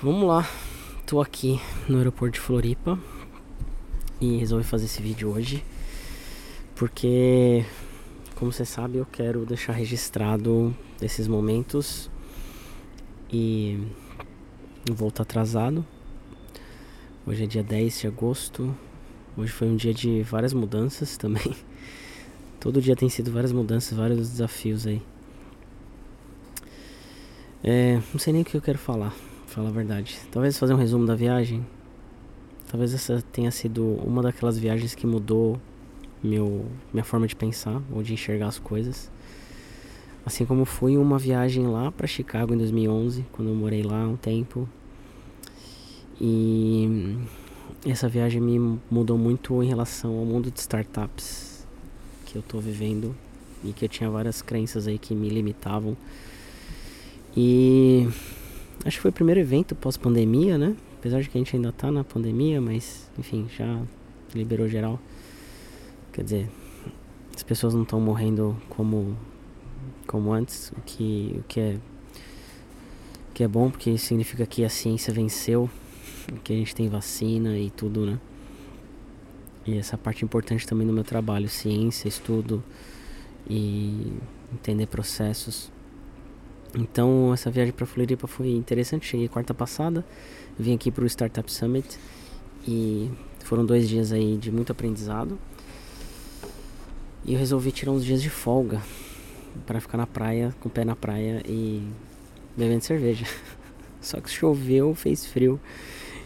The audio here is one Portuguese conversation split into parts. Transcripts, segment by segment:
Vamos lá, tô aqui no aeroporto de Floripa e resolvi fazer esse vídeo hoje porque, como você sabe, eu quero deixar registrado esses momentos e voltar atrasado. Hoje é dia 10 de agosto. Hoje foi um dia de várias mudanças também. Todo dia tem sido várias mudanças, vários desafios aí. É, não sei nem o que eu quero falar falar a verdade. Talvez fazer um resumo da viagem. Talvez essa tenha sido uma daquelas viagens que mudou meu, minha forma de pensar ou de enxergar as coisas. Assim como fui uma viagem lá para Chicago em 2011, quando eu morei lá um tempo. E essa viagem me mudou muito em relação ao mundo de startups que eu tô vivendo e que eu tinha várias crenças aí que me limitavam. E Acho que foi o primeiro evento pós-pandemia, né? Apesar de que a gente ainda tá na pandemia, mas enfim, já liberou geral. Quer dizer, as pessoas não estão morrendo como como antes, o que o que é o que é bom porque significa que a ciência venceu, que a gente tem vacina e tudo, né? E essa parte importante também do meu trabalho, ciência, estudo e entender processos. Então essa viagem para Floripa foi interessante. Cheguei quarta passada, vim aqui para o Startup Summit e foram dois dias aí de muito aprendizado. E eu resolvi tirar uns dias de folga para ficar na praia, com o pé na praia e bebendo cerveja. Só que choveu, fez frio.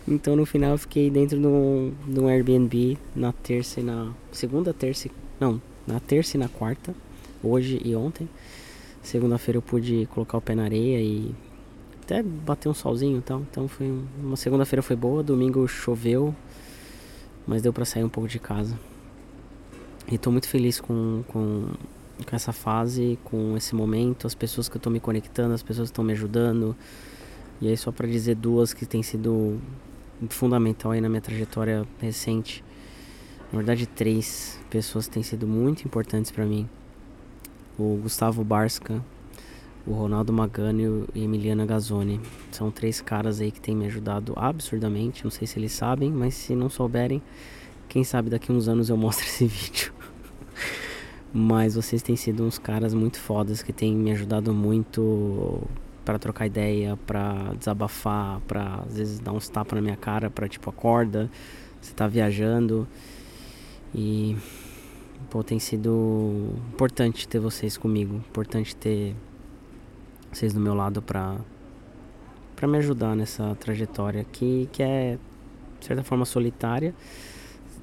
Então no final eu fiquei dentro de um, de um Airbnb na terça e na segunda, terça, não, na terça e na quarta, hoje e ontem. Segunda-feira eu pude colocar o pé na areia e até bater um solzinho e tal. Então foi uma segunda-feira foi boa, domingo choveu, mas deu para sair um pouco de casa. E tô muito feliz com, com, com essa fase, com esse momento, as pessoas que eu tô me conectando, as pessoas que estão me ajudando. E aí só para dizer duas que tem sido fundamental aí na minha trajetória recente. Na verdade, três pessoas têm sido muito importantes para mim o Gustavo Barska, o Ronaldo Magani e Emiliana Gazzoni. São três caras aí que têm me ajudado absurdamente. Não sei se eles sabem, mas se não souberem, quem sabe daqui uns anos eu mostro esse vídeo. mas vocês têm sido uns caras muito fodas que têm me ajudado muito para trocar ideia, para desabafar, para às vezes dar uns tapas na minha cara, para tipo acorda, você tá viajando. E Pô, tem sido importante ter vocês comigo, importante ter vocês do meu lado pra, pra me ajudar nessa trajetória que, que é, de certa forma, solitária.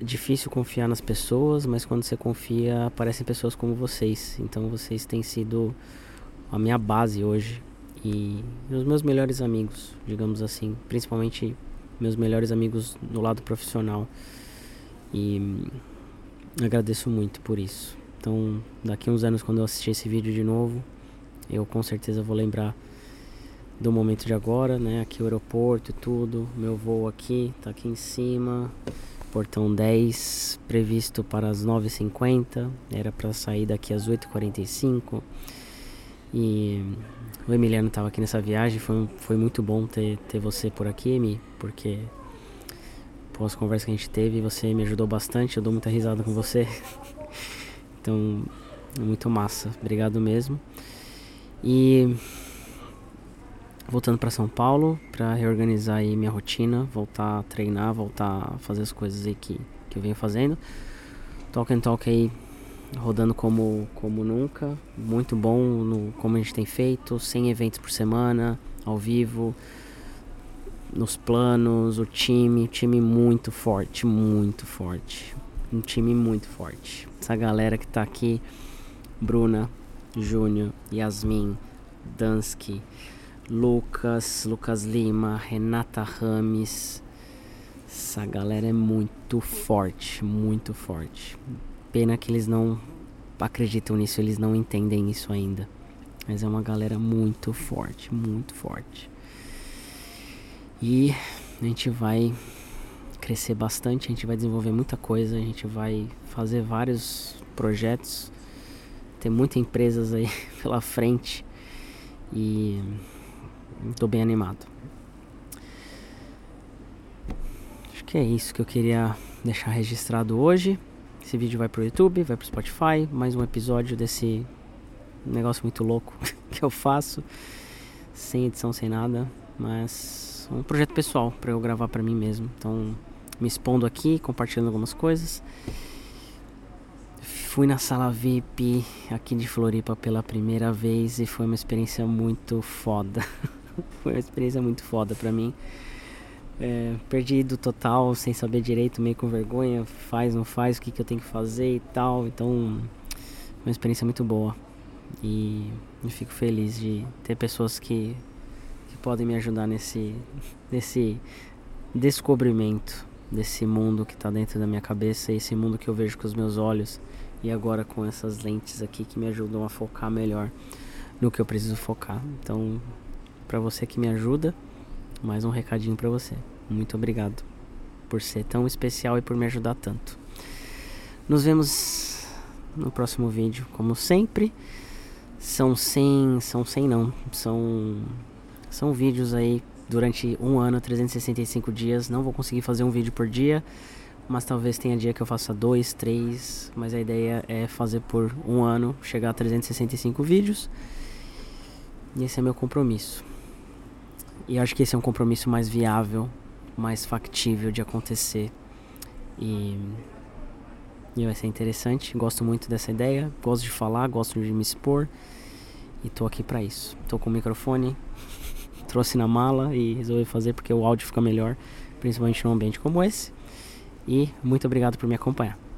Difícil confiar nas pessoas, mas quando você confia, aparecem pessoas como vocês. Então vocês têm sido a minha base hoje e os meus melhores amigos, digamos assim, principalmente meus melhores amigos do lado profissional. E agradeço muito por isso. Então, daqui uns anos, quando eu assistir esse vídeo de novo, eu com certeza vou lembrar do momento de agora, né? Aqui o aeroporto e tudo. Meu voo aqui, tá aqui em cima. Portão 10, previsto para as 9h50. Era para sair daqui às 8h45. E o Emiliano estava aqui nessa viagem. Foi, foi muito bom ter, ter você por aqui, Emi, porque após a conversa que a gente teve, você me ajudou bastante, eu dou muita risada com você. então, é muito massa. Obrigado mesmo. E voltando para São Paulo para reorganizar aí minha rotina, voltar a treinar, voltar a fazer as coisas aí que, que eu venho fazendo. Talk and Talk aí rodando como, como nunca, muito bom no, como a gente tem feito, 100 eventos por semana, ao vivo, nos planos, o time, time muito forte, muito forte. Um time muito forte. Essa galera que tá aqui, Bruna, Júnior, Yasmin, Dansky, Lucas, Lucas Lima, Renata Rames. Essa galera é muito forte, muito forte. Pena que eles não acreditam nisso, eles não entendem isso ainda. Mas é uma galera muito forte, muito forte. E a gente vai crescer bastante, a gente vai desenvolver muita coisa, a gente vai fazer vários projetos, ter muitas empresas aí pela frente e estou bem animado. que é isso que eu queria deixar registrado hoje. Esse vídeo vai pro YouTube, vai pro Spotify, mais um episódio desse negócio muito louco que eu faço, sem edição, sem nada, mas um projeto pessoal para eu gravar para mim mesmo. Então, me expondo aqui, compartilhando algumas coisas. Fui na sala VIP aqui de Floripa pela primeira vez e foi uma experiência muito foda. foi uma experiência muito foda para mim é, perdido total, sem saber direito, meio com vergonha, faz, não faz, o que, que eu tenho que fazer e tal. Então, uma experiência muito boa. E eu fico feliz de ter pessoas que, que podem me ajudar nesse, nesse descobrimento desse mundo que está dentro da minha cabeça, esse mundo que eu vejo com os meus olhos e agora com essas lentes aqui que me ajudam a focar melhor no que eu preciso focar. Então, para você que me ajuda, mais um recadinho para você. Muito obrigado por ser tão especial e por me ajudar tanto. Nos vemos no próximo vídeo, como sempre. São 100, são 100 não, são são vídeos aí durante um ano, 365 dias. Não vou conseguir fazer um vídeo por dia, mas talvez tenha dia que eu faça dois, três. Mas a ideia é fazer por um ano, chegar a 365 vídeos. E esse é meu compromisso. E acho que esse é um compromisso mais viável, mais factível de acontecer. E, e vai ser interessante. Gosto muito dessa ideia, gosto de falar, gosto de me expor. E tô aqui para isso. Tô com o microfone, trouxe na mala e resolvi fazer porque o áudio fica melhor, principalmente num ambiente como esse. E muito obrigado por me acompanhar.